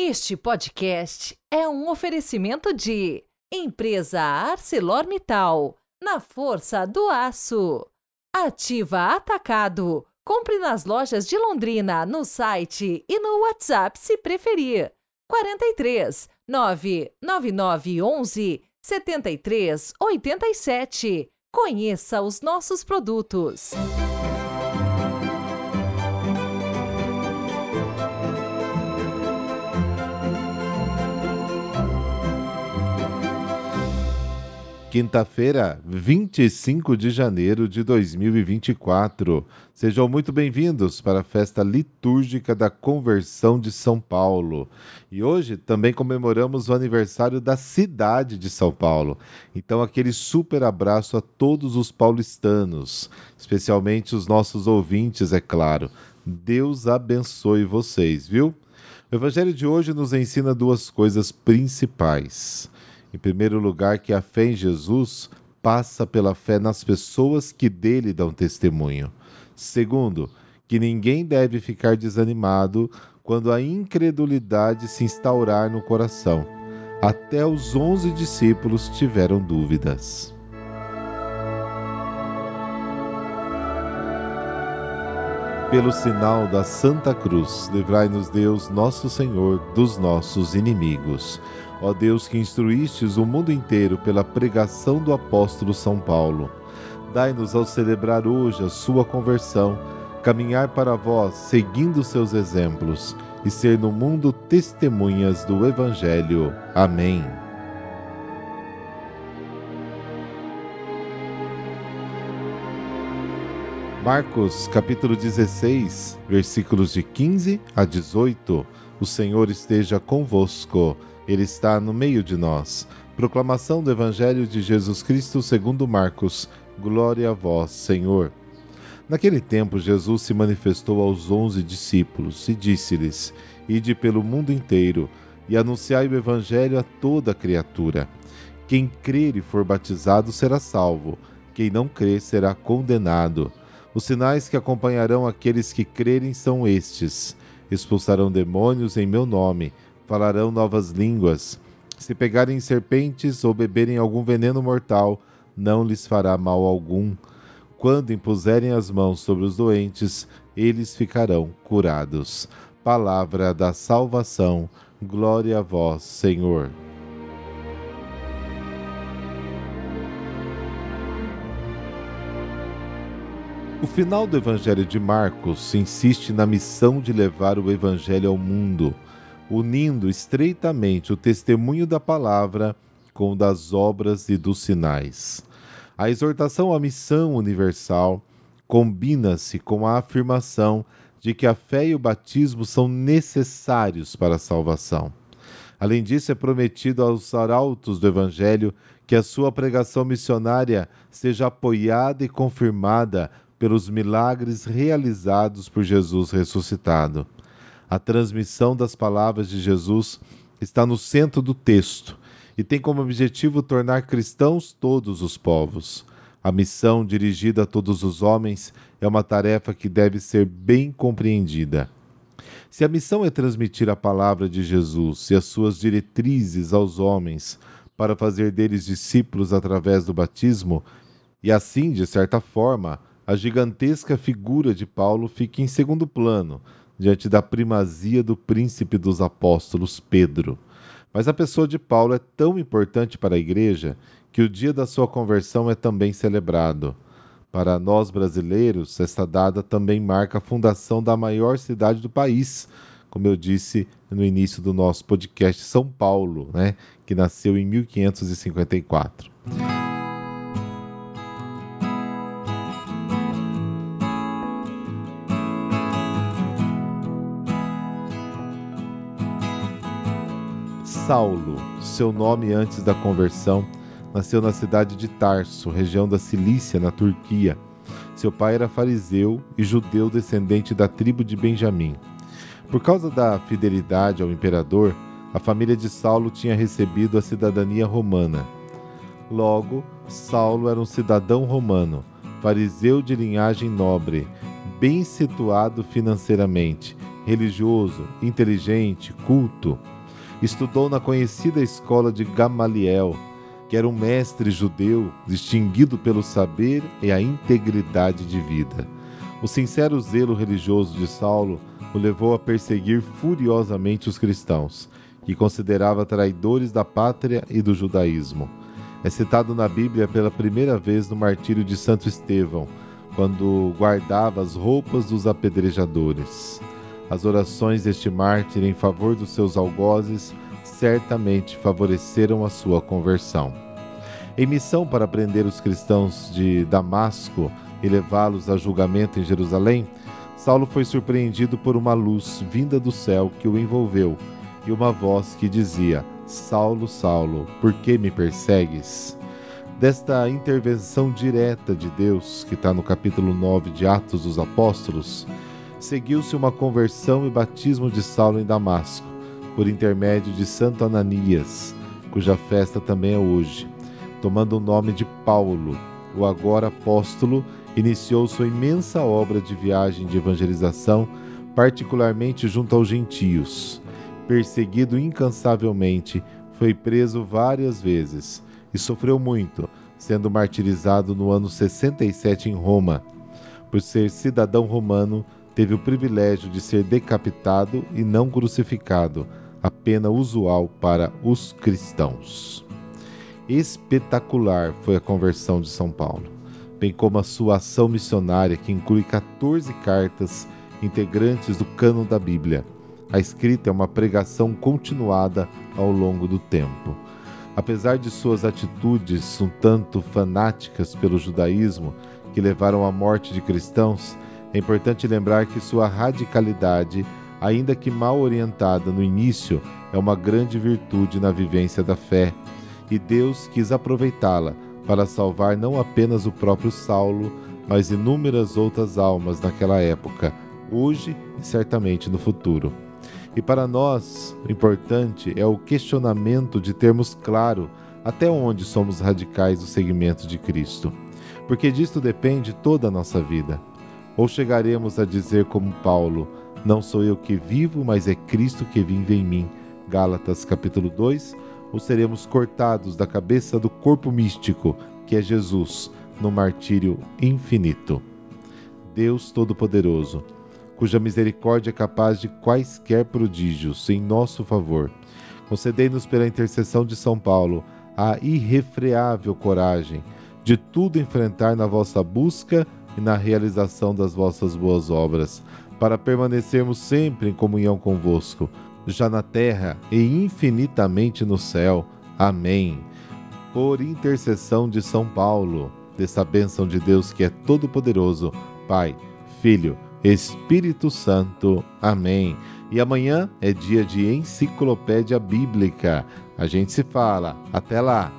Este podcast é um oferecimento de Empresa ArcelorMittal, na força do aço. Ativa Atacado. Compre nas lojas de Londrina, no site e no WhatsApp se preferir. 43 999 11 73 87. Conheça os nossos produtos. Quinta-feira, 25 de janeiro de 2024. Sejam muito bem-vindos para a festa litúrgica da Conversão de São Paulo. E hoje também comemoramos o aniversário da cidade de São Paulo. Então, aquele super abraço a todos os paulistanos, especialmente os nossos ouvintes, é claro. Deus abençoe vocês, viu? O evangelho de hoje nos ensina duas coisas principais. Em primeiro lugar, que a fé em Jesus passa pela fé nas pessoas que dele dão testemunho. Segundo, que ninguém deve ficar desanimado quando a incredulidade se instaurar no coração. Até os onze discípulos tiveram dúvidas. Pelo sinal da Santa Cruz, livrai-nos Deus, nosso Senhor, dos nossos inimigos. Ó Deus que instruístes o mundo inteiro pela pregação do apóstolo São Paulo, dai-nos ao celebrar hoje a sua conversão, caminhar para vós seguindo seus exemplos e ser no mundo testemunhas do Evangelho. Amém. Marcos capítulo 16, versículos de 15 a 18. O Senhor esteja convosco. Ele está no meio de nós. Proclamação do Evangelho de Jesus Cristo segundo Marcos. Glória a vós, Senhor. Naquele tempo, Jesus se manifestou aos onze discípulos e disse-lhes: Ide pelo mundo inteiro e anunciai o Evangelho a toda criatura. Quem crer e for batizado será salvo, quem não crer será condenado. Os sinais que acompanharão aqueles que crerem são estes: expulsarão demônios em meu nome falarão novas línguas. Se pegarem serpentes ou beberem algum veneno mortal, não lhes fará mal algum. Quando impuserem as mãos sobre os doentes, eles ficarão curados. Palavra da salvação. Glória a vós, Senhor. O final do Evangelho de Marcos insiste na missão de levar o Evangelho ao mundo unindo estreitamente o testemunho da palavra com o das obras e dos sinais. A exortação à missão universal combina-se com a afirmação de que a fé e o batismo são necessários para a salvação. Além disso, é prometido aos arautos do Evangelho que a sua pregação missionária seja apoiada e confirmada pelos milagres realizados por Jesus ressuscitado. A transmissão das palavras de Jesus está no centro do texto e tem como objetivo tornar cristãos todos os povos. A missão dirigida a todos os homens é uma tarefa que deve ser bem compreendida. Se a missão é transmitir a palavra de Jesus e as suas diretrizes aos homens para fazer deles discípulos através do batismo, e assim, de certa forma, a gigantesca figura de Paulo fica em segundo plano, diante da primazia do príncipe dos apóstolos Pedro. Mas a pessoa de Paulo é tão importante para a igreja que o dia da sua conversão é também celebrado. Para nós brasileiros, esta data também marca a fundação da maior cidade do país, como eu disse no início do nosso podcast, São Paulo, né, que nasceu em 1554. Saulo, seu nome antes da conversão, nasceu na cidade de Tarso, região da Cilícia, na Turquia. Seu pai era fariseu e judeu descendente da tribo de Benjamim. Por causa da fidelidade ao imperador, a família de Saulo tinha recebido a cidadania romana. Logo, Saulo era um cidadão romano, fariseu de linhagem nobre, bem situado financeiramente religioso, inteligente, culto. Estudou na conhecida escola de Gamaliel, que era um mestre judeu distinguido pelo saber e a integridade de vida. O sincero zelo religioso de Saulo o levou a perseguir furiosamente os cristãos, que considerava traidores da pátria e do judaísmo. É citado na Bíblia pela primeira vez no martírio de Santo Estevão, quando guardava as roupas dos apedrejadores. As orações deste mártir em favor dos seus algozes certamente favoreceram a sua conversão. Em missão para prender os cristãos de Damasco e levá-los a julgamento em Jerusalém, Saulo foi surpreendido por uma luz vinda do céu que o envolveu e uma voz que dizia: Saulo, Saulo, por que me persegues? Desta intervenção direta de Deus, que está no capítulo 9 de Atos dos Apóstolos, seguiu-se uma conversão e batismo de Saulo em Damasco, por intermédio de Santo Ananias, cuja festa também é hoje. Tomando o nome de Paulo, o agora apóstolo iniciou sua imensa obra de viagem de evangelização, particularmente junto aos gentios. Perseguido incansavelmente, foi preso várias vezes e sofreu muito, sendo martirizado no ano 67 em Roma. Por ser cidadão romano, teve o privilégio de ser decapitado e não crucificado, a pena usual para os cristãos. Espetacular foi a conversão de São Paulo bem como a sua ação missionária, que inclui 14 cartas integrantes do cânon da Bíblia. A escrita é uma pregação continuada ao longo do tempo. Apesar de suas atitudes um tanto fanáticas pelo judaísmo, que levaram à morte de cristãos, é importante lembrar que sua radicalidade, ainda que mal orientada no início, é uma grande virtude na vivência da fé, e Deus quis aproveitá-la para salvar não apenas o próprio Saulo, mas inúmeras outras almas naquela época, hoje e certamente no futuro. E para nós, o importante é o questionamento de termos claro até onde somos radicais do segmento de Cristo, porque disto depende toda a nossa vida. Ou chegaremos a dizer como Paulo, não sou eu que vivo, mas é Cristo que vive em mim. Gálatas capítulo 2, ou seremos cortados da cabeça do corpo místico, que é Jesus, no martírio infinito. Deus Todo-Poderoso, cuja misericórdia é capaz de quaisquer prodígios em nosso favor, concedei-nos pela intercessão de São Paulo a irrefreável coragem de tudo enfrentar na vossa busca e na realização das vossas boas obras, para permanecermos sempre em comunhão convosco já na terra e infinitamente no céu. Amém. Por intercessão de São Paulo, dessa bênção de Deus que é todo-poderoso, Pai, Filho, Espírito Santo. Amém. E amanhã é dia de enciclopédia bíblica. A gente se fala. Até lá.